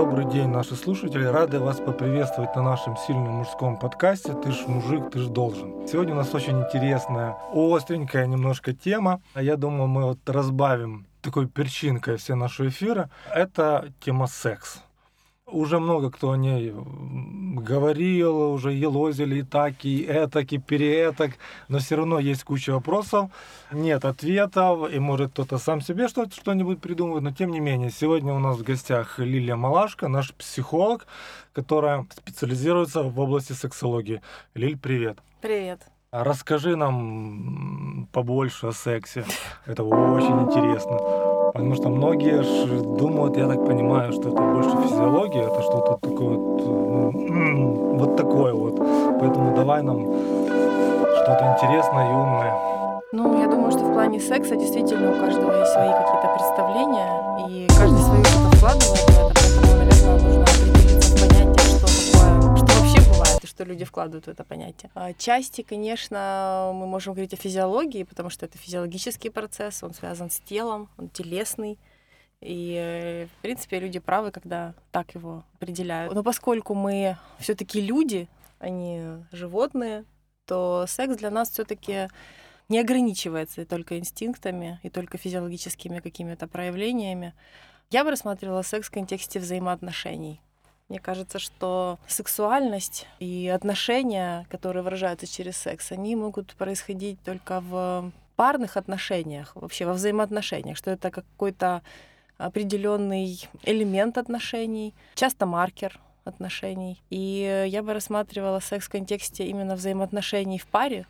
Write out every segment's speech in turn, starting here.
Добрый день, наши слушатели. Рады вас поприветствовать на нашем сильном мужском подкасте «Ты ж мужик, ты ж должен». Сегодня у нас очень интересная, остренькая немножко тема. А Я думаю, мы вот разбавим такой перчинкой все наши эфиры. Это тема секс. Уже много кто о ней говорил, уже елозили и так, и этак, и переэтак, но все равно есть куча вопросов, нет ответов, и может кто-то сам себе что- что-нибудь придумывает, но тем не менее, сегодня у нас в гостях Лилия Малашка, наш психолог, которая специализируется в области сексологии. Лиль, привет. Привет. А Расскажи нам побольше о сексе. Это очень интересно. Потому что многие думают, я так понимаю, что это больше физиология, это что-то такое вот, ну, вот такое вот. Поэтому давай нам что-то интересное и умное. Ну, я думаю, что в плане секса действительно у каждого есть свои вкладывают в это понятие. А Части, конечно, мы можем говорить о физиологии, потому что это физиологический процесс, он связан с телом, он телесный. И, в принципе, люди правы, когда так его определяют. Но поскольку мы все-таки люди, а не животные, то секс для нас все-таки не ограничивается только инстинктами и только физиологическими какими-то проявлениями. Я бы рассматривала секс в контексте взаимоотношений. Мне кажется, что сексуальность и отношения, которые выражаются через секс, они могут происходить только в парных отношениях, вообще во взаимоотношениях, что это какой-то определенный элемент отношений, часто маркер отношений. И я бы рассматривала секс в контексте именно взаимоотношений в паре,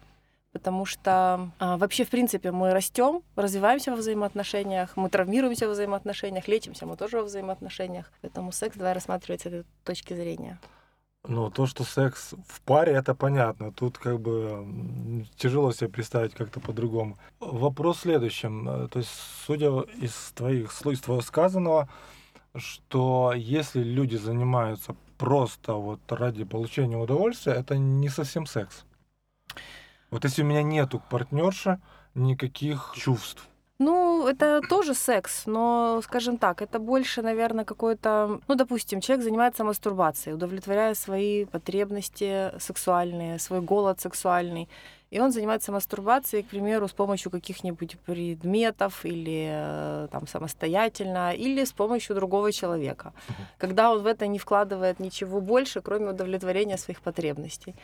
потому что а, вообще, в принципе, мы растем, развиваемся во взаимоотношениях, мы травмируемся во взаимоотношениях, лечимся мы тоже во взаимоотношениях. Поэтому секс давай рассматривать с этой точки зрения. Ну, то, что секс в паре, это понятно. Тут как бы тяжело себе представить как-то по-другому. Вопрос в следующем. Э, То есть, судя из твоих слов, из твоего сказанного, что если люди занимаются просто вот ради получения удовольствия, это не совсем секс. Вот если у меня нету к партнерше никаких чувств, Ну, это тоже секс, но, скажем так, это больше, наверное, какой-то... Ну, допустим, человек занимается мастурбацией, удовлетворяя свои потребности сексуальные, свой голод сексуальный. И он занимается мастурбацией, к примеру, с помощью каких-нибудь предметов или э, там самостоятельно, или с помощью другого человека. Когда он в это не вкладывает ничего больше, кроме удовлетворения своих потребностей.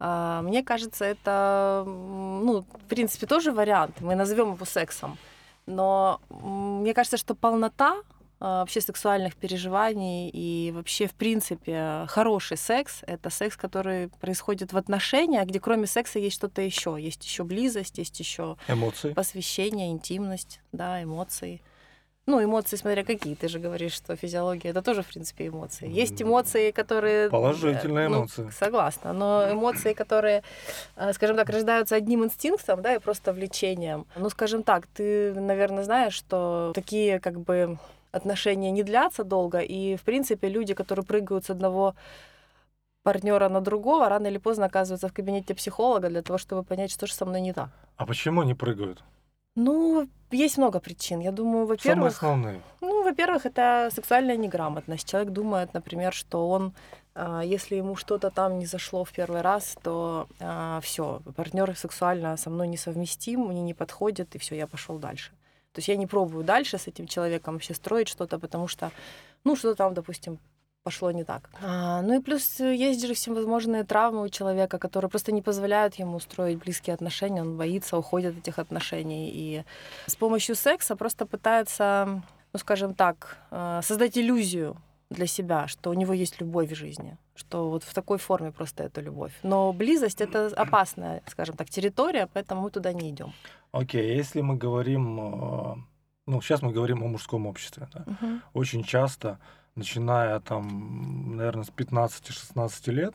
А, Мне кажется, это, ну, в принципе, тоже вариант. Мы назовем его сексом. Но мне кажется, что полнота а, вообще сексуальных переживаний и вообще, в принципе, хороший секс — это секс, который происходит в отношениях, где кроме секса есть что-то еще. Есть еще близость, есть еще эмоции. посвящение, интимность, да, эмоции. Ну, эмоции, смотря какие. Ты же говоришь, что физиология это тоже, в принципе, эмоции. Есть эмоции, которые. э, Положительные ну, эмоции. согласна. Но эмоции, которые, э, скажем так, рождаются одним инстинктом, да, и просто влечением. Ну, скажем так, ты, наверное, знаешь, что такие как бы отношения не длятся долго, и, в принципе, люди, которые прыгают с одного партнера на другого, рано или поздно оказываются в кабинете психолога для того, чтобы понять, что же со мной не так. А почему они прыгают? Ну, есть много причин. Я думаю, Самые во-первых, основные. ну, во-первых, это сексуальная неграмотность. Человек думает, например, что он, а, если ему что-то там не зашло в первый раз, то все, партнер сексуально со мной несовместим, мне не подходит, и все, я пошел дальше. То есть я не пробую дальше с этим человеком вообще строить что-то, потому что, ну, что-то там, допустим, пошло не так. А, ну и плюс э, есть же всевозможные травмы у человека, которые просто не позволяют ему строить близкие отношения, он боится, уходит от этих отношений. И с помощью секса просто пытается, ну скажем так, э, создать иллюзию для себя, что у него есть любовь в жизни, что вот в такой форме просто это любовь. Но близость это опасная, скажем так, территория, поэтому мы туда не идем. Окей, если мы говорим, э, ну, сейчас мы говорим о мужском обществе, да. Очень часто, начиная там, наверное, с 15-16 лет,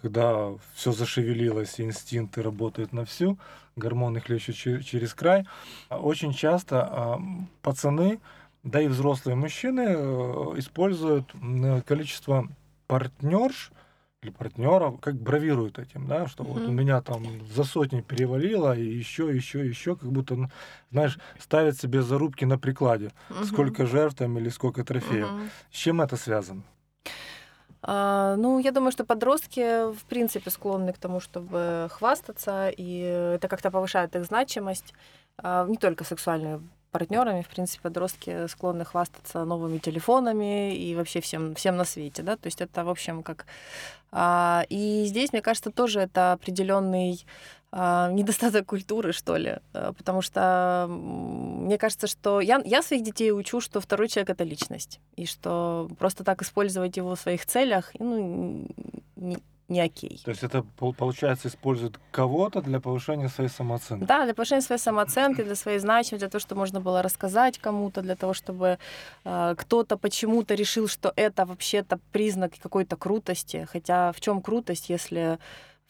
когда все зашевелилось, инстинкты работают на всю, гормоны хлещут че- через край, очень часто пацаны, да и взрослые мужчины э, используют количество партнерш или партнеров, как бравируют этим, да, что вот у меня там за сотни перевалило, и еще, еще, еще, как будто, знаешь, ставят себе зарубки на прикладе, Мгм. сколько жертв там или сколько трофеев. Мгм. С чем это связано? А, ну, я думаю, что подростки, в принципе, склонны к тому, чтобы хвастаться, и это как-то повышает их значимость, а, не только сексуальными партнерами, в принципе, подростки склонны хвастаться новыми телефонами и вообще всем, всем на свете, да, то есть это, в общем, как... а, И здесь, мне кажется, тоже это определенный а, недостаток культуры, что ли, а, потому что мне кажется, что я, я своих детей учу, что второй человек — это личность, и что просто так использовать его в своих целях, ну, не окей. То есть это, пол- получается, используют кого-то для повышения своей самооценки. Да, для повышения своей самооценки, для своей значимости, для того, чтобы можно было рассказать кому-то, для того, чтобы э, кто-то почему-то решил, что это вообще-то признак какой-то крутости. Хотя в чем крутость, если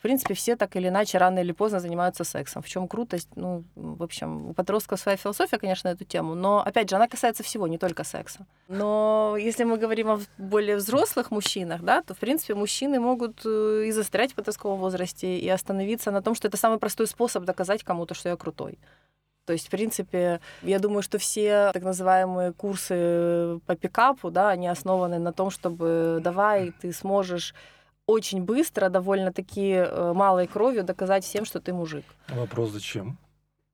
в принципе, все так или иначе рано или поздно занимаются сексом. В чем крутость? Ну, в общем, у подростков своя философия, конечно, на эту тему, но, опять же, она касается всего, не только секса. Но если мы говорим о более взрослых мужчинах, да, то, в принципе, мужчины могут э, и застрять в подростковом возрасте, и остановиться на том, что это самый простой способ доказать кому-то, что я крутой. То есть, в принципе, я думаю, что все так называемые курсы по пикапу, да, они основаны на том, чтобы давай, ты сможешь очень быстро, довольно-таки э, малой кровью доказать всем, что ты мужик. Вопрос зачем?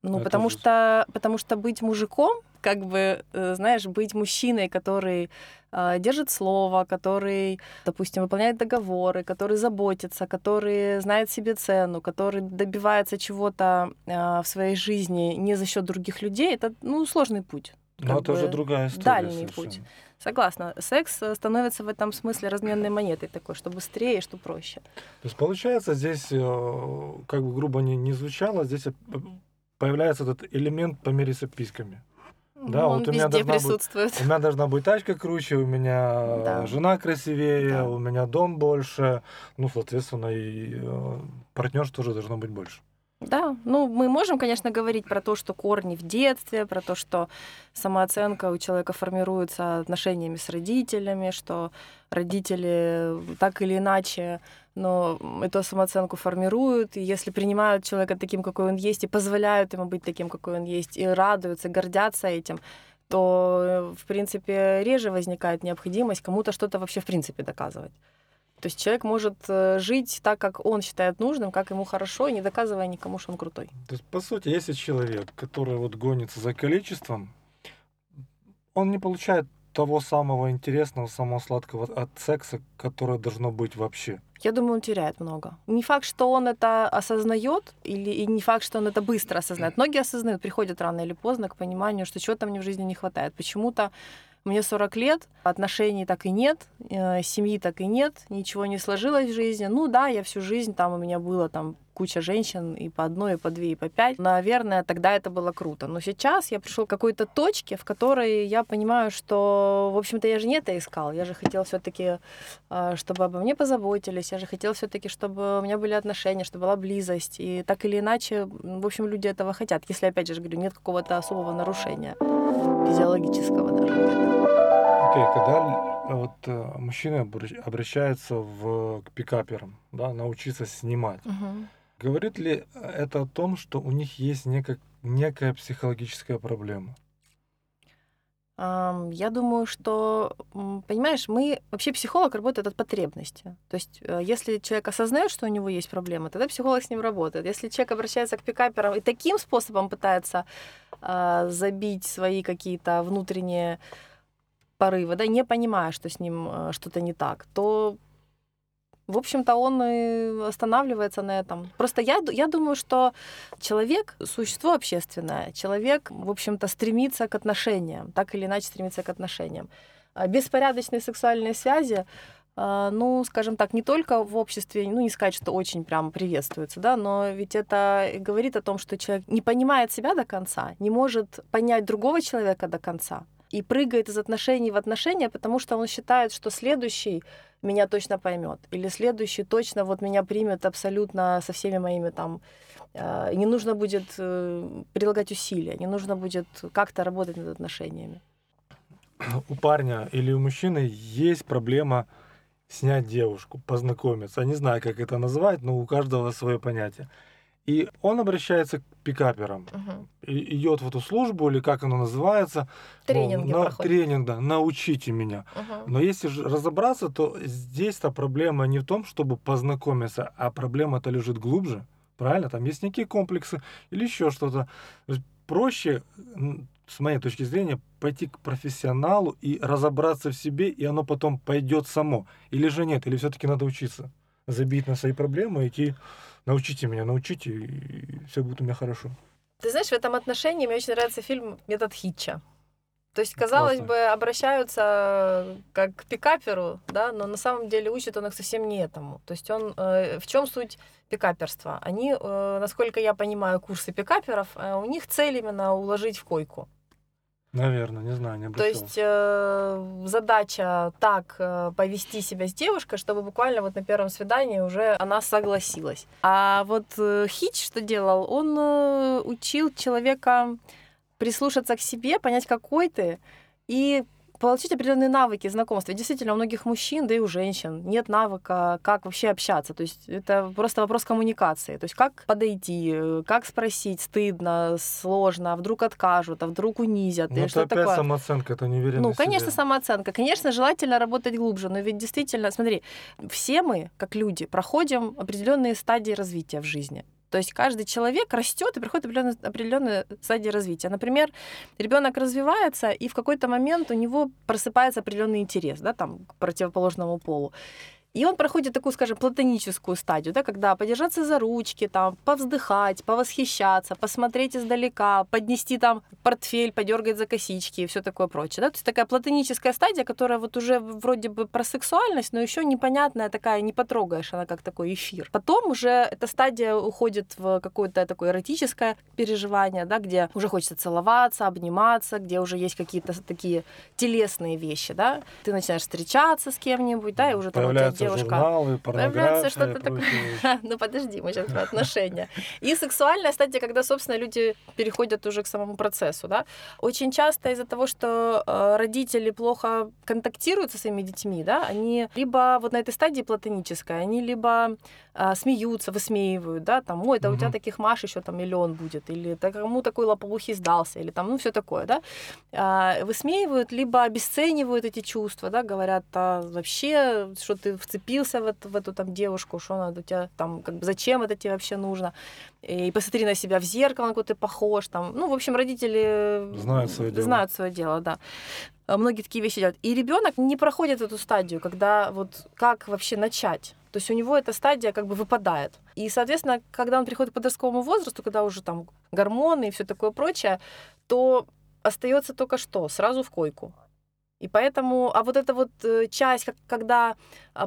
Ну, Это потому же- что, потому что быть мужиком, как бы, э, знаешь, быть мужчиной, который э, держит слово, который, допустим, выполняет договоры, который заботится, который знает себе цену, который добивается чего-то э, в своей жизни не за счет других людей, это, ну, сложный путь. Как это уже бы другая история. дальний совершенно. путь. Согласна. Секс э, становится в этом смысле разменной монетой такой, что быстрее, что проще. То есть получается здесь, э, как бы грубо не, не звучало, здесь э, появляется этот элемент помериться письками. Да, Ну, вот у меня должна быть-. У меня должна быть тачка круче, у меня Да. жена красивее, Да. у меня дом больше, ну, соответственно, и партнер тоже должно быть больше. Да, ну мы можем, конечно, говорить про то, что корни в детстве, про то, что самооценка у человека формируется отношениями с родителями, что родители так или иначе, но эту самооценку формируют, и если принимают человека таким, какой он есть, и позволяют ему быть таким, какой он есть, и радуются, гордятся этим, то, э, в принципе, реже возникает необходимость кому-то что-то вообще в принципе доказывать. То есть человек может э, жить так, как он считает нужным, как ему хорошо, не доказывая никому, что он крутой. То есть, по сути, если человек, который вот гонится за количеством, он не получает того самого интересного, самого сладкого от секса, которое должно быть вообще. Я думаю, он теряет много. Не факт, что он это осознает, или и не факт, что он это быстро осознает. Многие осознают, приходят рано или поздно к пониманию, что чего-то мне в жизни не хватает. Почему-то мне 40 лет, отношений так и нет, э, семьи так и нет, ничего не сложилось в жизни. Ну да, я всю жизнь, там у меня было там куча женщин и по одной, и по две, и по пять. Наверное, тогда это было круто. Но сейчас я пришел к какой-то точке, в которой я понимаю, что, в общем-то, я же не это искал. Я же хотел все-таки, чтобы обо мне позаботились. Я же хотел все-таки, чтобы у меня были отношения, чтобы была близость. И так или иначе, в общем, люди этого хотят. Если, опять же, говорю, нет какого-то особого нарушения физиологического даже. Окей, когда л- вот э, мужчина обращ- обращается в, к пикаперам, да, научиться снимать, Мгм. Говорит ли это о том, что у них есть нека- некая психологическая проблема? Я думаю, что, понимаешь, мы вообще психолог работает от потребности. То есть, э, если человек осознает, что у него есть проблемы, тогда психолог с ним работает. Если человек обращается к пикаперам и таким способом пытается а, забить свои какие-то внутренние порывы, да, не понимая, что с ним э, что-то не так, то в общем-то, он и останавливается на этом. Просто я, я думаю, что человек — существо общественное. Человек, в общем-то, стремится к отношениям, так или иначе стремится к отношениям. А Беспорядочные сексуальные связи, а, ну, скажем так, не только в обществе, ну, не сказать, что очень прям приветствуется, да, но ведь это говорит о том, что человек не понимает себя до конца, не может понять другого человека до конца и прыгает из отношений в отношения, потому что он считает, что следующий меня точно поймет, или следующий точно вот меня примет абсолютно со всеми моими там. э, Не нужно будет э, прилагать усилия, не нужно будет как-то работать над отношениями. У парня или у мужчины есть проблема снять девушку, познакомиться. Не знаю, как это назвать, но у каждого свое понятие. И он обращается к пикаперам. Мгм. И идет в эту службу, или как оно называется. Тренинги на-. Тренинг, да, научите меня. Мгм. Но если же разобраться, то здесь-то проблема не в том, чтобы познакомиться, а проблема-то лежит глубже. Правильно? Там есть некие комплексы или еще что-то. Проще, с моей точки зрения, пойти к профессионалу и разобраться в себе, и оно потом пойдет само. Или же нет, или все-таки надо учиться. Забить на свои проблемы, идти, научите меня, научите, и все будет у меня хорошо. Ты знаешь, в этом отношении мне очень нравится фильм «Метод Хитча». То есть, казалось Классно. бы, обращаются как к пикаперу, да, но на самом деле учит он их совсем не этому. То есть он э, в чем суть пикаперства? Они, э, насколько я понимаю, курсы пикаперов, э, у них цель именно уложить в койку. Наверное, не знаю, не То обращался. есть э, задача так э, повести себя с девушкой, чтобы буквально вот на первом свидании уже она согласилась. А вот э, Хич что делал? Он э, учил человека прислушаться к себе, понять, какой ты, и получить определенные навыки знакомства. Действительно, у многих мужчин, да и у женщин нет навыка, как вообще общаться. То есть это просто вопрос коммуникации. То есть как подойти, как спросить, стыдно, сложно, а вдруг откажут, а вдруг унизят. Ну, это опять такое? самооценка, это неуверенность Ну, в себе. конечно, самооценка. Конечно, желательно работать глубже, но ведь действительно, смотри, все мы, как люди, проходим определенные стадии развития в жизни. То есть каждый человек растет и приходит определенные, определенные стадии развития. Например, ребенок развивается, и в какой-то момент у него просыпается определенный интерес да, там, к противоположному полу. И он проходит такую, скажем, платоническую стадию, да, когда подержаться за ручки, там, повздыхать, повосхищаться, посмотреть издалека, поднести там портфель, подергать за косички и все такое прочее. Да? То есть такая платоническая стадия, которая вот уже вроде бы про сексуальность, но еще непонятная такая, не потрогаешь, она как такой эфир. Потом уже эта стадия уходит в какое-то такое эротическое переживание, да, где уже хочется целоваться, обниматься, где уже есть какие-то такие телесные вещи, да. Ты начинаешь встречаться с кем-нибудь, да, и уже там девушка журналы, порнография что-то такое. Ну подожди, мы сейчас про отношения. И сексуальная стадия, когда, собственно, люди переходят уже к самому процессу, да. Очень часто из-за того, что э, родители плохо контактируют со своими детьми, да, они либо вот на этой стадии платонической, они либо э, смеются, высмеивают, да, там, ой, да у тебя таких Маш еще там миллион будет, или да кому такой лоповухий сдался, или там, ну, все такое, да. А, Высмеивают, либо обесценивают эти чувства, да, говорят, а вообще, что ты вцепился в эту, в эту там девушку, что она у тебя там, как бы, зачем это тебе вообще нужно, и посмотри на себя в зеркало, на кого ты похож, там, ну, в общем, родители Знают своё дело. знают свое дело, да. А Многие такие вещи делают. И ребенок не проходит эту стадию, когда вот как вообще начать. То есть у него эта стадия как бы выпадает. И, соответственно, когда он приходит к подростковому возрасту, когда уже там гормоны и все такое прочее, то остается только что? Сразу в койку. И поэтому, а вот эта вот э, часть, когда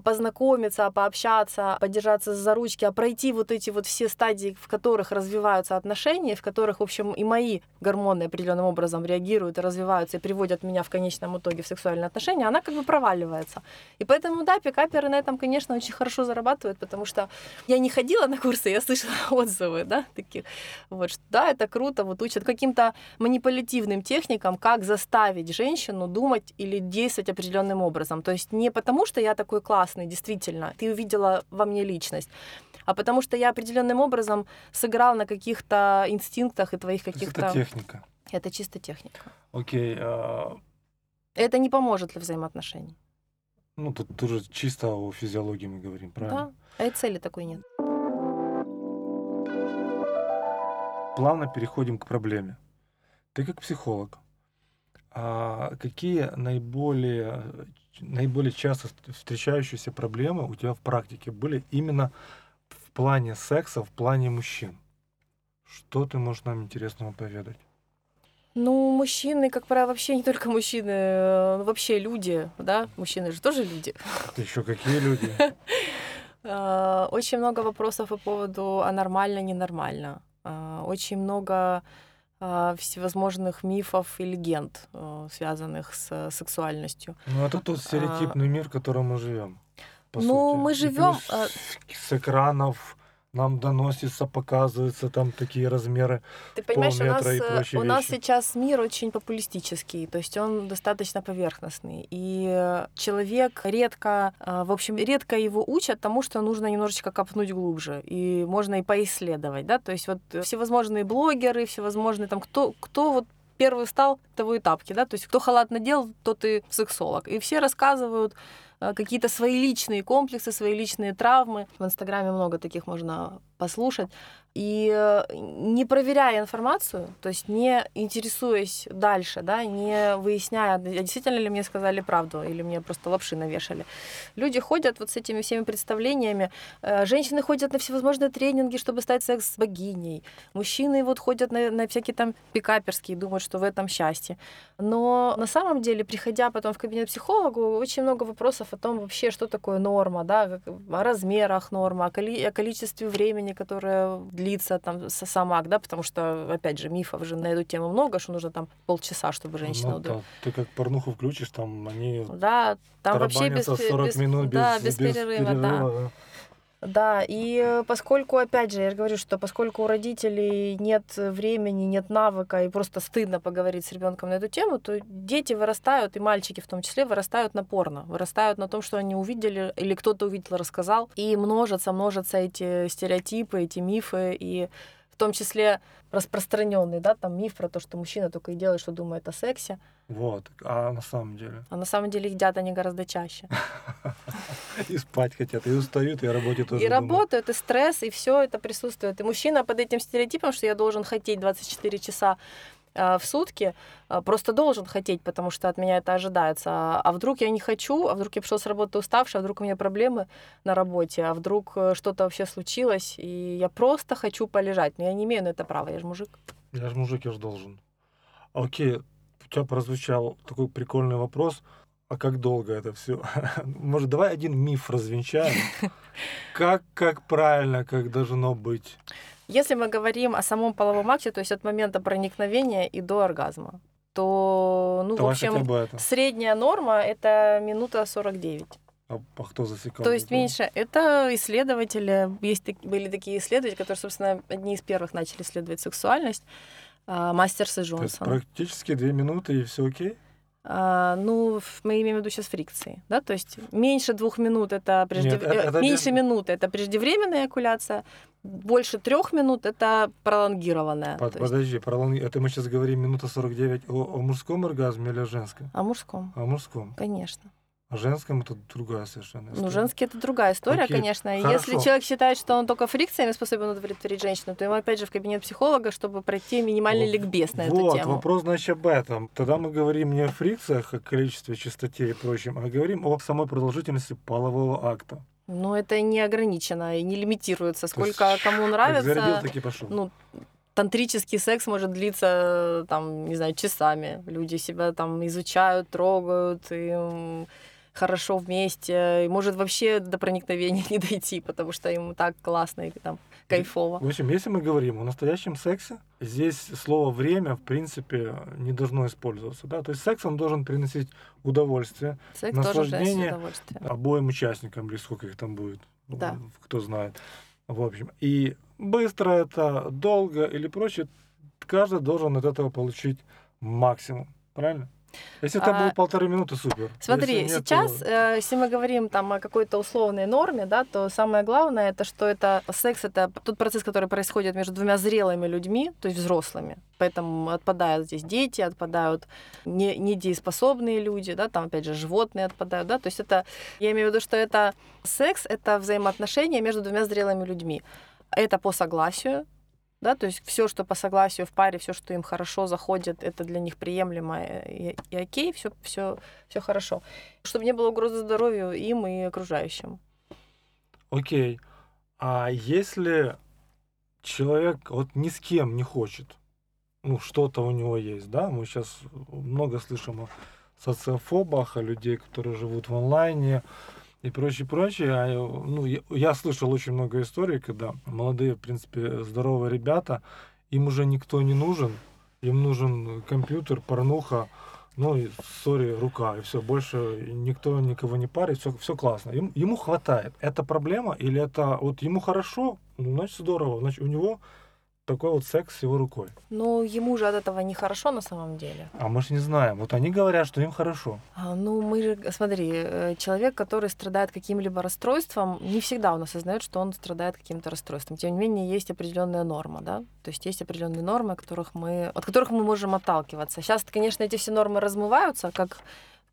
познакомиться, пообщаться, подержаться за ручки, а пройти вот эти вот все стадии, в которых развиваются отношения, в которых, в общем, и мои гормоны определенным образом реагируют и развиваются и приводят меня в конечном итоге в сексуальные отношения, она как бы проваливается. И поэтому, да, пикаперы на этом, конечно, очень хорошо зарабатывают, потому что я не ходила на курсы, я слышала отзывы, да, таких. Вот, что, да, это круто, вот учат каким-то манипулятивным техникам, как заставить женщину думать или действовать определенным образом. То есть не потому, что я такой классный, действительно, ты увидела во мне личность, а потому что я определенным образом сыграл на каких-то инстинктах и твоих каких-то... это техника. Это чисто техника. Окей, а, Это не поможет для взаимоотношений. ну тут тоже чисто о физиологии мы говорим, правильно? Да, а и цели такой нет. Плавно переходим к проблеме. Ты как психолог, а какие наиболее, наиболее часто встречающиеся проблемы у тебя в практике были именно в плане секса, в плане мужчин? Что ты можешь нам интересного поведать? Ну, мужчины, как правило, вообще не только мужчины, э, вообще люди, да, мужчины же тоже люди. Это еще какие люди? Э, Очень много вопросов по поводу а нормально, ненормально. Э, Очень много всевозможных мифов и легенд, э, связанных с сексуальностью. Ну, это тот стереотипный мир, в котором мы живем. А. Ну, мы И живем, а- с- с экранов нам доносится, показываются там такие размеры. Ты понимаешь, у нас, э, у нас вещи. сейчас мир очень популистический, то есть он достаточно поверхностный. И человек редко, э, в общем, редко его учат тому, что нужно немножечко копнуть глубже. И можно и поисследовать, да, то есть вот всевозможные блогеры, всевозможные там, кто, кто вот первый встал, того и тапки, да, то есть кто халат надел, тот и сексолог. И все рассказывают какие-то свои личные комплексы, свои личные травмы. В Инстаграме много таких можно послушать. И э, не проверяя информацию, то есть не интересуясь дальше, да, не выясняя, а действительно ли мне сказали правду или мне просто лапши навешали. Люди ходят вот с этими всеми представлениями. Э, Женщины ходят на всевозможные тренинги, чтобы стать секс-богиней. Мужчины вот ходят на, на всякие там пикаперские, думают, что в этом счастье. Но на самом деле, приходя потом в кабинет психологу, очень много вопросов о том вообще, что такое норма, да, о размерах коли- о количестве времени, которое длится там с- сам акт, да, потому что, опять же, мифов же на эту тему много, что нужно там полчаса, чтобы женщина Ну, да, ты как порнуху включишь, там они Да, там вообще без, тарабанятся пе- 40 без- минут без, да, без, перерыва, да. да. Да, и поскольку, опять же, я же говорю, что поскольку у родителей нет времени, нет навыка и просто стыдно поговорить с ребенком на эту тему, то дети вырастают, и мальчики в том числе, вырастают на порно, вырастают на том, что они увидели, или кто-то увидел, рассказал, и множатся, множатся эти стереотипы, эти мифы, и в том числе распространенный, да, там миф про то, что мужчина только и делает, что думает о сексе, Вот. А на самом деле. а на самом деле едят они гораздо чаще. И спать хотят, и устают, и о работе тоже И работают, и стресс, и все это присутствует. И мужчина под этим стереотипом, что я должен хотеть 24 часа а, в сутки, а, просто должен хотеть, потому что от меня это ожидается. А а вдруг я не хочу, а вдруг я пришел с работы уставший, а вдруг у меня проблемы на работе, а вдруг э, что-то вообще случилось, и я просто хочу полежать. Но я не имею на это права, я же мужик. Я же мужик, я же должен. Окей, у тебя прозвучал такой прикольный вопрос. А как долго это все? Может, давай один миф развенчаем? Как, как правильно, как должно быть? Если мы говорим о самом половом акте, то есть от момента проникновения и до оргазма, то, ну, в Давай хотя общем, это. средняя норма — это минута 49. А, а кто засекал? То есть меньше. Это исследователи, есть, были такие исследователи, которые, собственно, одни из первых начали исследовать сексуальность. А, Мастерс и Джонсон. практически две минуты и все окей? А, ну, мы имеем в виду сейчас фрикции, да, то есть меньше двух минут это, прежде... Нет, это- э, меньше минуты это преждевременная экуляция, больше трех минут это пролонгированная. Под- есть- подожди, пролонги- это мы сейчас говорим минута 49 о, о мужском оргазме или о женском? О мужском, О мужском. конечно. О женском это другая совершенно Ну, история. женский это другая история, Окей, конечно. Хорошо. Если человек считает, что он только фрикциями способен удовлетворить женщину, то ему опять же в кабинет психолога, чтобы пройти минимальный Вот- ликбез на вот, эту тему. вопрос, значит, об этом. Тогда мы говорим не о фрикциях, о количестве, частоте и прочем, а говорим о самой продолжительности полового акта. Но это не ограничено и не лимитируется. То есть, Сколько кому Как нравится. зарядил, так и пошел. Ну, тантрический секс может длиться, там, не знаю, часами. Люди себя там изучают, трогают, и хорошо вместе. И может вообще до проникновения не дойти, потому что им так классно и там кайфово. В общем, если мы говорим о настоящем сексе, здесь слово «время» в принципе не должно использоваться. Да? То есть секс, он должен приносить удовольствие Секс наслаждение удовольствие. обоим участникам, или сколько их там будет, Да. кто знает. В общем, и быстро это, долго или прочее, каждый должен от этого получить максимум. Правильно? Если это А, будет полторы минуты, супер. Смотри, Если нет, сейчас, то- э, если мы говорим там о какой-то условной норме, да, то самое главное это что это секс это тот процесс, который происходит между двумя зрелыми людьми, то есть взрослыми. Поэтому отпадают здесь дети, отпадают не- недееспособные люди, да, там опять же животные отпадают, да, то есть это, я имею в виду, что это секс, это взаимоотношения между двумя зрелыми людьми. Это по согласию, да, то есть все, что по согласию в паре, все, что им хорошо заходит, это для них приемлемо и, и окей, все, все, все хорошо, чтобы не было угрозы здоровью им и окружающим. Окей. А если человек вот ни с кем не хочет, ну, что-то у него есть, да, мы сейчас много слышим о социофобах, о людей, которые живут в онлайне и прочее, прочее. А, ну, я, я слышал очень много историй, когда молодые, в принципе, здоровые ребята, им уже никто не нужен, им нужен компьютер, порнуха, ну и сори, рука, и все, больше никто никого не парит, все, все классно. Ему, ему хватает. Это проблема или это вот ему хорошо, ну, значит здорово, значит у него такой вот секс с его рукой. Ну, ему же от этого нехорошо на самом деле. А мы же не знаем. Вот они говорят, что им хорошо. А, ну, мы же, смотри, э, человек, который страдает каким-либо расстройством, не всегда он осознает, что он страдает каким-то расстройством. Тем не менее, есть определенная норма, да? То есть есть определенные нормы, которых мы, от которых мы можем отталкиваться. Сейчас, конечно, эти все нормы размываются, как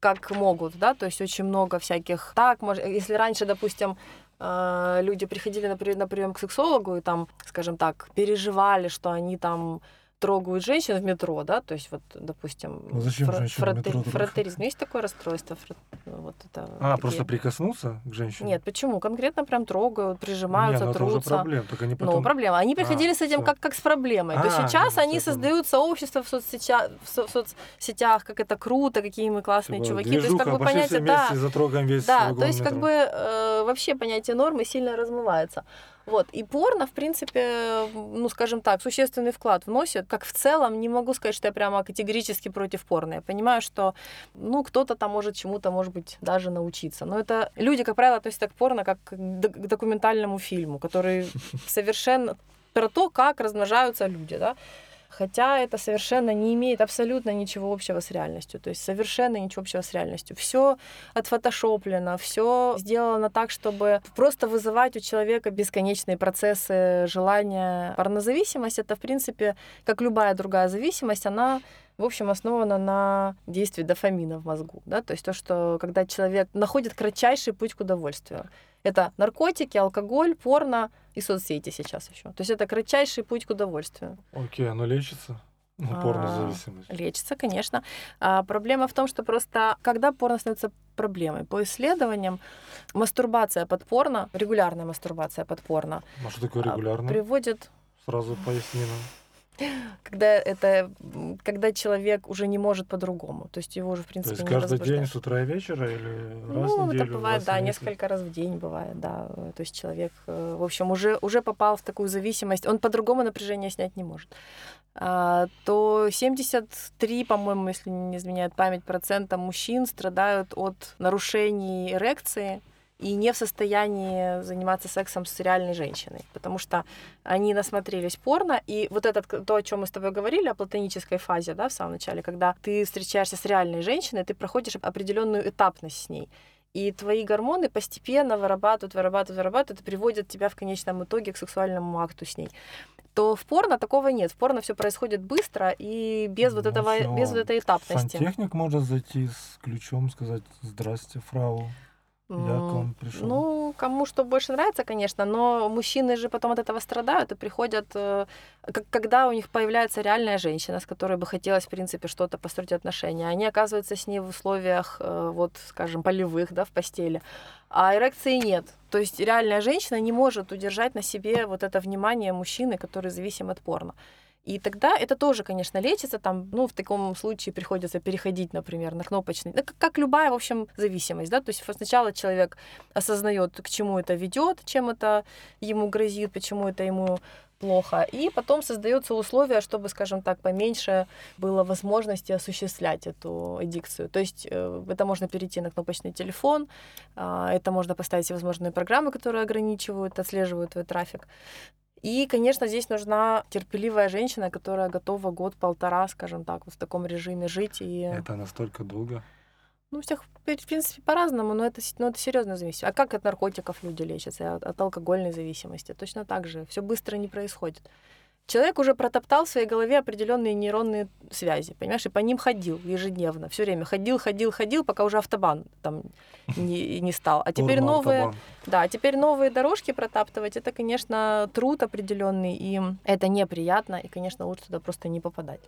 как могут, да, то есть очень много всяких так, может, если раньше, допустим, люди приходили на прием к сексологу и там, скажем так, переживали, что они там трогают женщин в метро, да, то есть вот, допустим, ну, зачем фр- фротер- фротеризм. Есть такое расстройство? Фрот... Ну, вот это, а, такие... просто прикоснуться к женщине? Нет, почему? Конкретно прям трогают, прижимаются, Нет, ну, трутся. Это уже проблема, только они потом... Ну, проблема. Они приходили а, с этим как, как с проблемой. А, То сейчас они создают сообщество в соцсетях, в, со- в соцсетях, как это круто, какие мы классные типа, чуваки. Движуха, то есть, как бы понятие, да, затрогаем весь Да, то есть, как бы э, вообще понятие нормы сильно размывается. Вот. И порно, в принципе, ну, скажем так, существенный вклад вносит. Как в целом, не могу сказать, что я прямо категорически против порно. Я понимаю, что, ну, кто-то там может чему-то, может быть, даже научиться. Но это люди, как правило, относятся к порно как к документальному фильму, который совершенно про то, как размножаются люди, да. Хотя это совершенно не имеет абсолютно ничего общего с реальностью. То есть совершенно ничего общего с реальностью. Все отфотошоплено, все сделано так, чтобы просто вызывать у человека бесконечные процессы желания. Порнозависимость это, в принципе, как любая другая зависимость, она в общем, основана на действии дофамина в мозгу. Да? То есть то, что когда человек находит кратчайший путь к удовольствию. Это наркотики, алкоголь, порно и соцсети сейчас еще. То есть это кратчайший путь к удовольствию. Окей, оно лечится? Ну, порнозависимость. А, лечится, конечно. А, проблема в том, что просто когда порно становится проблемой, по исследованиям, мастурбация под порно, регулярная мастурбация под порно. А что такое регулярная? Приводит... Сразу поясни нам когда это когда человек уже не может по-другому, то есть его уже в принципе то есть не каждый день с утра и вечера или раз ну, в неделю? это бывает, да, несколько? раз в день бывает, да, то есть человек, э, в общем, уже уже попал в такую зависимость, он по-другому напряжение снять не может. А, то 73, по-моему, если не изменяет память, процента мужчин страдают от нарушений эрекции и не в состоянии заниматься сексом с реальной женщиной, потому что они насмотрелись порно, и вот это то, о чем мы с тобой говорили, о платонической фазе, да, в самом начале, когда ты встречаешься с реальной женщиной, ты проходишь определенную этапность с ней, и твои гормоны постепенно вырабатывают, вырабатывают, вырабатывают, и приводят тебя в конечном итоге к сексуальному акту с ней то в порно такого нет. В порно все происходит быстро и без ну, вот этого, все. без вот этой этапности. Сантехник может зайти с ключом, сказать «Здрасте, фрау». Я к вам пришел. Ну, кому что больше нравится, конечно, но мужчины же потом от этого страдают и приходят, э, когда у них появляется реальная женщина, с которой бы хотелось, в принципе, что-то построить отношения. Они оказываются с ней в условиях, э, вот, скажем, полевых, да, в постели, а эрекции нет. То есть реальная женщина не может удержать на себе вот это внимание мужчины, который зависим от порно. И тогда это тоже, конечно, лечится. Там, ну, в таком случае приходится переходить, например, на кнопочный. Ну, как, как любая, в общем, зависимость, да. То есть сначала человек осознает, к чему это ведет, чем это ему грозит, почему это ему плохо. И потом создаются условия, чтобы, скажем так, поменьше было возможности осуществлять эту эдикцию. То есть э, это можно перейти на кнопочный телефон, а, это можно поставить всевозможные программы, которые ограничивают, отслеживают твой трафик. И, конечно, здесь нужна терпеливая женщина, которая готова год-полтора, скажем так, вот в таком режиме жить. И... Это настолько долго? Ну, у всех, в принципе, по-разному, но это, но это серьезно зависит. А как от наркотиков люди лечатся, от, от алкогольной зависимости? Точно так же. Все быстро не происходит человек уже протоптал в своей голове определенные нейронные связи, понимаешь, и по ним ходил ежедневно, все время ходил, ходил, ходил, пока уже автобан там не, не стал. А теперь новые, да, а теперь новые дорожки протаптывать, это, конечно, труд определенный, и это неприятно, и, конечно, лучше туда просто не попадать.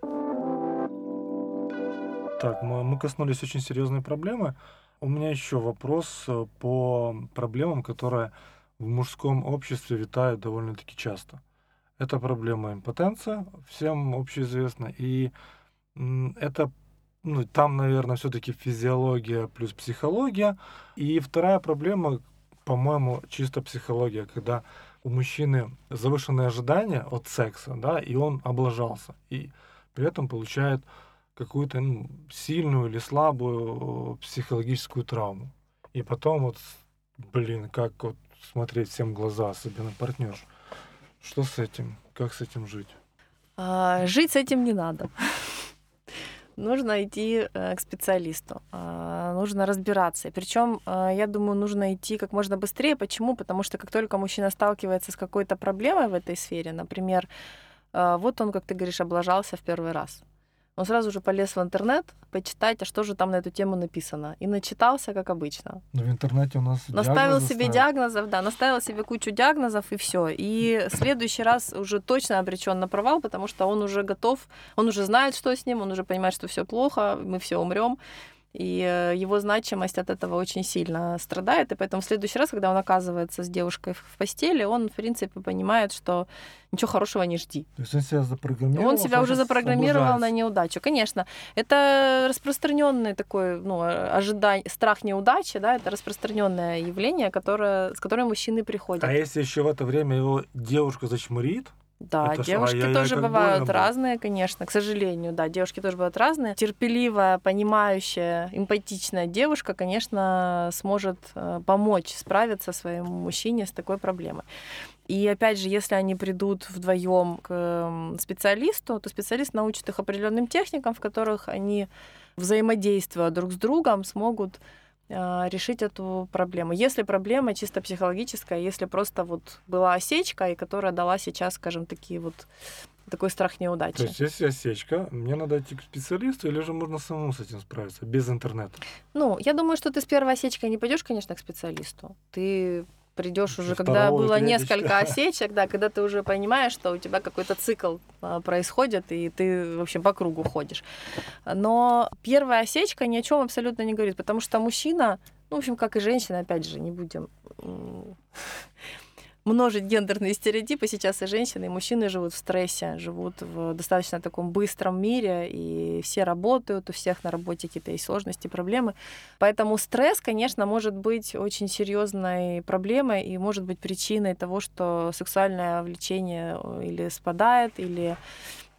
Так, мы, мы коснулись очень серьезной проблемы. У меня еще вопрос э, по проблемам, которые в мужском обществе витают довольно-таки часто. Это проблема импотенция, всем общеизвестна. И это ну, там, наверное, все-таки физиология плюс психология. И вторая проблема, по-моему, чисто психология, когда у мужчины завышенные ожидания от секса, да, и он облажался. И при этом получает какую-то ну, сильную или слабую психологическую травму. И потом вот, блин, как вот смотреть всем в глаза, особенно партнерш. Что с этим? Как с этим жить? А, жить с этим не надо. Нужно идти э, к специалисту, а, нужно разбираться. Причем, а, я думаю, нужно идти как можно быстрее. Почему? Потому что как только мужчина сталкивается с какой-то проблемой в этой сфере, например, вот он, как ты говоришь, облажался в первый раз он сразу же полез в интернет почитать, а что же там на эту тему написано. И начитался, как обычно. Но в интернете у нас Наставил себе ставят. диагнозов, да, наставил себе кучу диагнозов, и все. И в следующий раз уже точно обречен на провал, потому что он уже готов, он уже знает, что с ним, он уже понимает, что все плохо, мы все умрем и э, его значимость от этого очень сильно страдает, и поэтому в следующий раз, когда он оказывается с девушкой в постели, он, в принципе, понимает, что ничего хорошего не жди. То есть он себя запрограммировал? Он себя уже запрограммировал на неудачу. Конечно, это распространенный такой, ну, ожидание, страх неудачи, да, это распространенное явление, которое, с которым мужчины приходят. А если еще в это время его девушка зачмурит, да, это девушки ай тоже бывают больно разные, конечно, к сожалению, да, девушки тоже бывают разные. Терпеливая, понимающая, эмпатичная девушка, конечно, сможет э, помочь справиться своему мужчине с такой проблемой. И опять же, если они придут вдвоем к специалисту, то специалист научит их определенным техникам, в которых они взаимодействуя друг с другом смогут а, решить эту проблему. Если проблема чисто психологическая, если просто вот была осечка, и которая дала сейчас, скажем, такие вот такой страх неудачи. То есть, если осечка, мне надо идти к специалисту, или же можно самому с этим справиться, без интернета? Ну, я думаю, что ты с первой осечкой не пойдешь, конечно, к специалисту. Ты придешь уже, когда было несколько осечек, да, когда ты уже понимаешь, что у тебя какой-то цикл а, происходит, и ты вообще по кругу ходишь. Но первая осечка ни о чем абсолютно не говорит, потому что мужчина, ну, в общем, как и женщина, опять же, не будем множить гендерные стереотипы. Сейчас и женщины, и мужчины живут в стрессе, живут в достаточно таком быстром мире, и все работают, у всех на работе какие-то есть сложности, проблемы. Поэтому стресс, конечно, может быть очень серьезной проблемой и может быть причиной того, что сексуальное влечение э, или спадает, или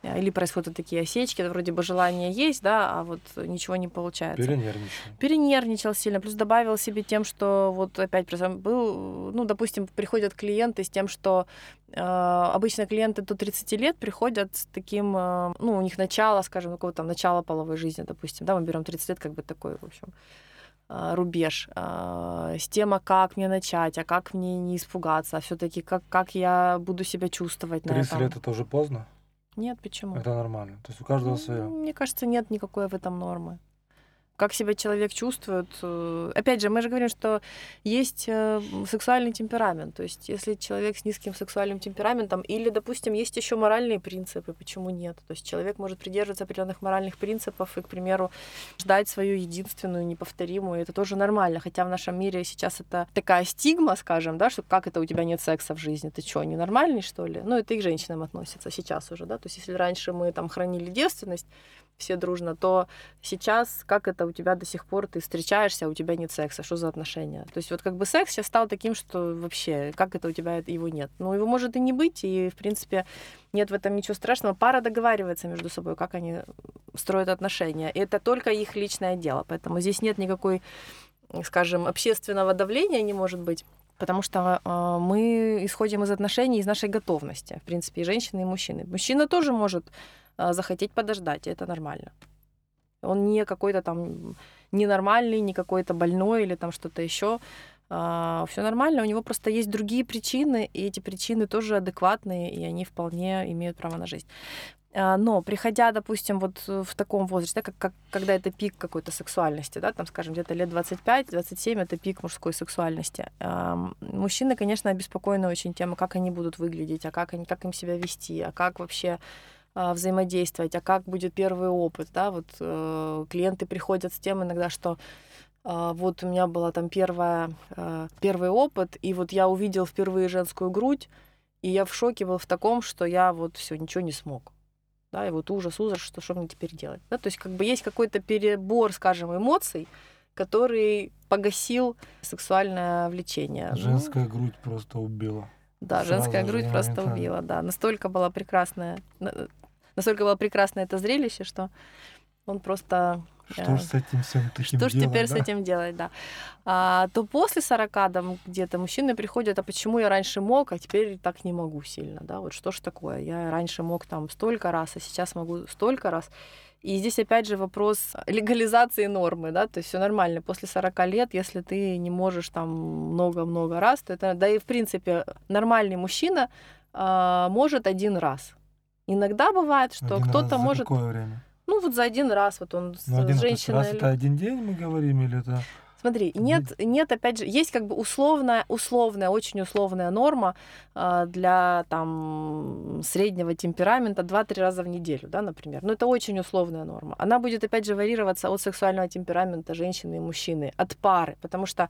или происходят такие осечки, вроде бы желание есть, да, а вот ничего не получается. Перенервничал. Перенервничал сильно, плюс добавил себе тем, что вот опять был, ну, допустим, приходят клиенты с тем, что э, обычно клиенты до 30 лет приходят с таким, э, ну, у них начало, скажем, какого-то там начала половой жизни, допустим, да, мы берем 30 лет как бы такой, в общем, рубеж с тем, а как мне начать, а как мне не испугаться, а все-таки как, как я буду себя чувствовать 30 на этом. 30 лет это уже поздно? Нет, почему? Это нормально. То есть у каждого ну, свое. Мне кажется, нет никакой в этом нормы как себя человек чувствует. Э, опять же, мы же говорим, что есть э, сексуальный темперамент. То есть, если человек с низким сексуальным темпераментом, или, допустим, есть еще моральные принципы, почему нет? То есть человек может придерживаться определенных моральных принципов и, к примеру, ждать свою единственную, неповторимую. Это тоже нормально. Хотя в нашем мире сейчас это такая стигма, скажем, да, что как это у тебя нет секса в жизни? Ты что, ненормальный, что ли? Ну, это и к женщинам относится сейчас уже, да. То есть, если раньше мы там хранили девственность, все дружно, то сейчас как это у тебя до сих пор ты встречаешься, а у тебя нет секса, что за отношения? То есть вот как бы секс сейчас стал таким, что вообще, как это у тебя его нет? Ну, его может и не быть, и, в принципе, нет в этом ничего страшного. Пара договаривается между собой, как они строят отношения. И это только их личное дело, поэтому здесь нет никакой, скажем, общественного давления не может быть. Потому что э, мы исходим из отношений, из нашей готовности, в принципе, и женщины, и мужчины. Мужчина тоже может захотеть подождать, и это нормально. Он не какой-то там ненормальный, не какой-то больной или там что-то еще. А, Все нормально, у него просто есть другие причины, и эти причины тоже адекватные, и они вполне имеют право на жизнь. А, но приходя, допустим, вот в таком возрасте, да, как, как, когда это пик какой-то сексуальности, да, там, скажем, где-то лет 25-27, это пик мужской сексуальности, мужчины, конечно, обеспокоены очень тем, как они будут выглядеть, а как, они, как им себя вести, а как вообще а, взаимодействовать, а как будет первый опыт, да, вот э, клиенты приходят с тем иногда, что э, вот у меня была там первая, э, первый опыт, и вот я увидел впервые женскую грудь, и я в шоке был в таком, что я вот все ничего не смог. Да, и вот ужас, ужас, что, что мне теперь делать. Да, то есть как бы есть какой-то перебор, скажем, эмоций, который погасил сексуальное влечение. Женская ну, грудь просто убила. Да, Сразу женская грудь просто убила, да. Настолько была прекрасная, настолько было прекрасно это зрелище, что он просто что ж с этим всем таким Что ж теперь да? с этим делать, да. А, то после 40 там, где-то мужчины приходят, а почему я раньше мог, а теперь так не могу сильно, да, вот что ж такое, я раньше мог там столько раз, а сейчас могу столько раз. И здесь опять же вопрос легализации нормы, да, то есть все нормально. После 40 лет, если ты не можешь там много-много раз, то это, да и в принципе нормальный мужчина а, может один раз. Иногда бывает, что один кто-то раз может... Какое время? Ну вот за один раз вот он ну, один, с женщиной... Раз это один день мы говорим или это... Смотри, нет, нет, опять же, есть как бы условная, условная, очень условная норма э, для там среднего темперамента 2-3 раза в неделю, да, например. Но это очень условная норма. Она будет, опять же, варьироваться от сексуального темперамента женщины и мужчины, от пары, потому что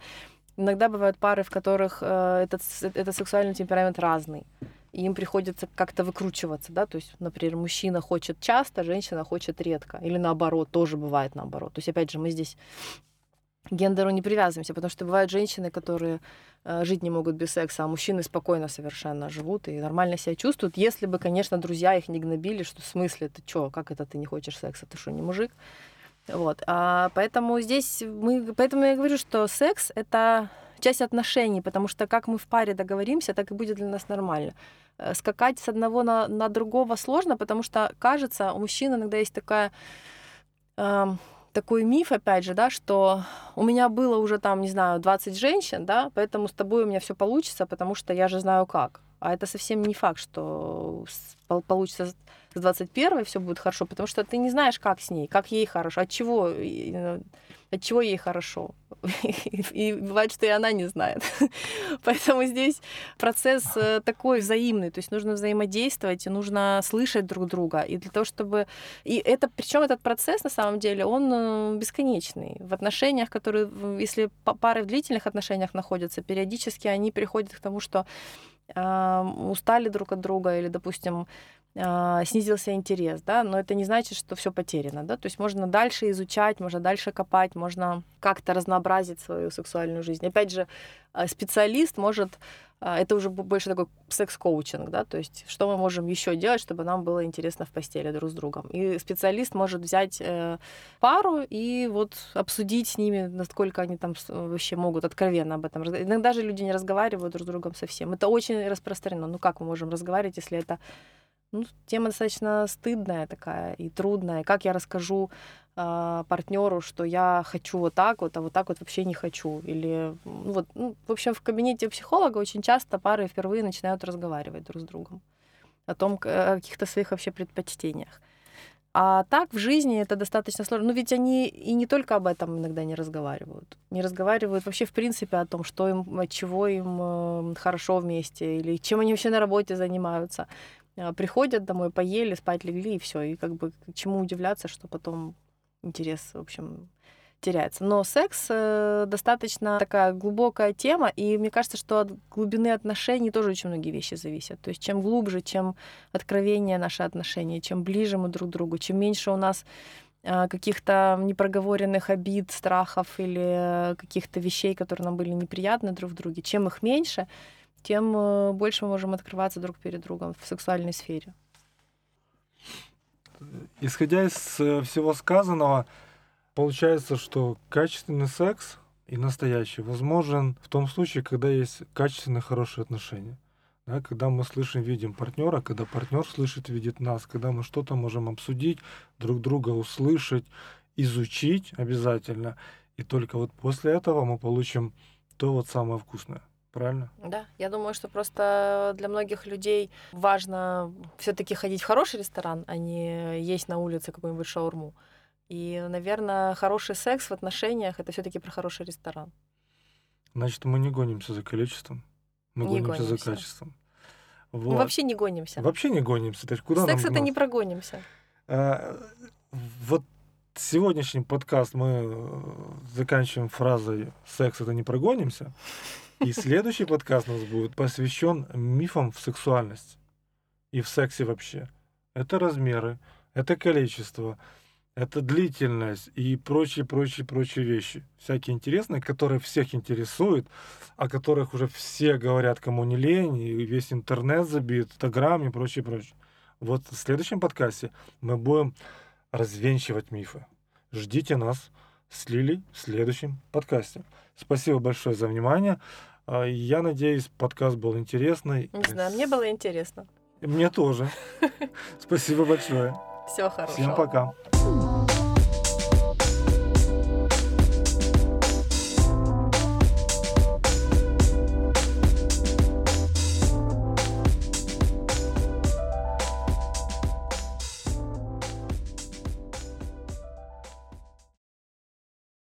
иногда бывают пары, в которых э, этот, этот сексуальный темперамент разный и им приходится как-то выкручиваться, да, то есть, например, мужчина хочет часто, женщина хочет редко, или наоборот, тоже бывает наоборот. То есть, опять же, мы здесь гендеру не привязываемся, потому что бывают женщины, которые э, жить не могут без секса, а мужчины спокойно совершенно живут и нормально себя чувствуют, если бы, конечно, друзья их не гнобили, что в смысле, ты чё, как это ты не хочешь секса, ты что, не мужик? Вот. А поэтому здесь мы, поэтому я говорю, что секс это часть отношений, потому что как мы в паре договоримся, так и будет для нас нормально. Э, скакать с одного на, на другого сложно, потому что кажется, у мужчин иногда есть такая э, такой миф, опять же, да, что у меня было уже там, не знаю, 20 женщин, да, поэтому с тобой у меня все получится, потому что я же знаю как. А это совсем не факт, что получится с 21 все будет хорошо, потому что ты не знаешь, как с ней, как ей хорошо, от чего, ну, от чего ей хорошо. И бывает, что и она не знает. Поэтому здесь процесс э, такой взаимный, то есть нужно взаимодействовать, и нужно слышать друг друга. И для того, чтобы... И это, причем этот процесс, на самом деле, он э, бесконечный. В отношениях, которые, если пары в длительных отношениях находятся, периодически они приходят к тому, что устали друг от друга или, допустим, снизился интерес, да, но это не значит, что все потеряно, да, то есть можно дальше изучать, можно дальше копать, можно как-то разнообразить свою сексуальную жизнь. Опять же, а, специалист может, а, это уже больше такой секс-коучинг, да, то есть что мы можем еще делать, чтобы нам было интересно в постели друг с другом. И специалист может взять э, пару и вот обсудить с ними, насколько они там вообще могут откровенно об этом разговаривать. Иногда же люди не разговаривают друг с другом совсем. Это очень распространено. Ну как мы можем разговаривать, если это ну, тема достаточно стыдная такая и трудная. Как я расскажу э, партнеру, что я хочу вот так вот, а вот так вот вообще не хочу. Или, ну, вот, ну, в общем, в кабинете психолога очень часто пары впервые начинают разговаривать друг с другом о том, о каких-то своих вообще предпочтениях. А так в жизни это достаточно сложно. Ну ведь они и не только об этом иногда не разговаривают. Не разговаривают вообще в принципе о том, что им, от чего им э, хорошо вместе, или чем они вообще на работе занимаются. А, приходят домой, поели, спать легли, и все. И как бы к чему удивляться, что потом интерес, в общем, теряется. Но секс э, достаточно такая глубокая тема, и мне кажется, что от глубины отношений тоже очень многие вещи зависят. То есть чем глубже, чем откровение наши отношения, чем ближе мы друг к другу, чем меньше у нас э, каких-то непроговоренных обид, страхов или каких-то вещей, которые нам были неприятны друг в друге, чем их меньше, тем э, больше мы можем открываться друг перед другом в сексуальной сфере. Исходя из э, всего сказанного, получается, что качественный секс и настоящий возможен в том случае, когда есть качественные хорошие отношения. Да, когда мы слышим, видим партнера, когда партнер слышит, видит нас, когда мы что-то можем обсудить, друг друга услышать, изучить обязательно. И только вот после этого мы получим то вот самое вкусное. Правильно? Да, я думаю, что просто для многих людей важно все-таки ходить в хороший ресторан, а не есть на улице какую-нибудь шаурму. И, наверное, хороший секс в отношениях это все-таки про хороший ресторан. Значит, мы не гонимся за количеством, мы не гонимся, гонимся за качеством. Вот. Мы вообще не гонимся. Вообще не гонимся. То есть куда Секс нам это не прогонимся. А, вот сегодняшний подкаст мы э, заканчиваем фразой «секс это не прогонимся». И следующий подкаст у нас будет посвящен мифам в сексуальности и в сексе вообще. Это размеры, это количество, это длительность и прочие, прочие, прочие вещи. Всякие интересные, которые всех интересуют, о которых уже все говорят, кому не лень, и весь интернет забит, Инстаграм и прочее, прочее. Вот в следующем подкасте мы будем развенчивать мифы. Ждите нас с Лилей в следующем подкасте. Спасибо большое за внимание. А, Я надеюсь, подкаст был интересный. Не знаю, мне было интересно. Мне тоже. Спасибо большое. Всего хорошего. Всем пока.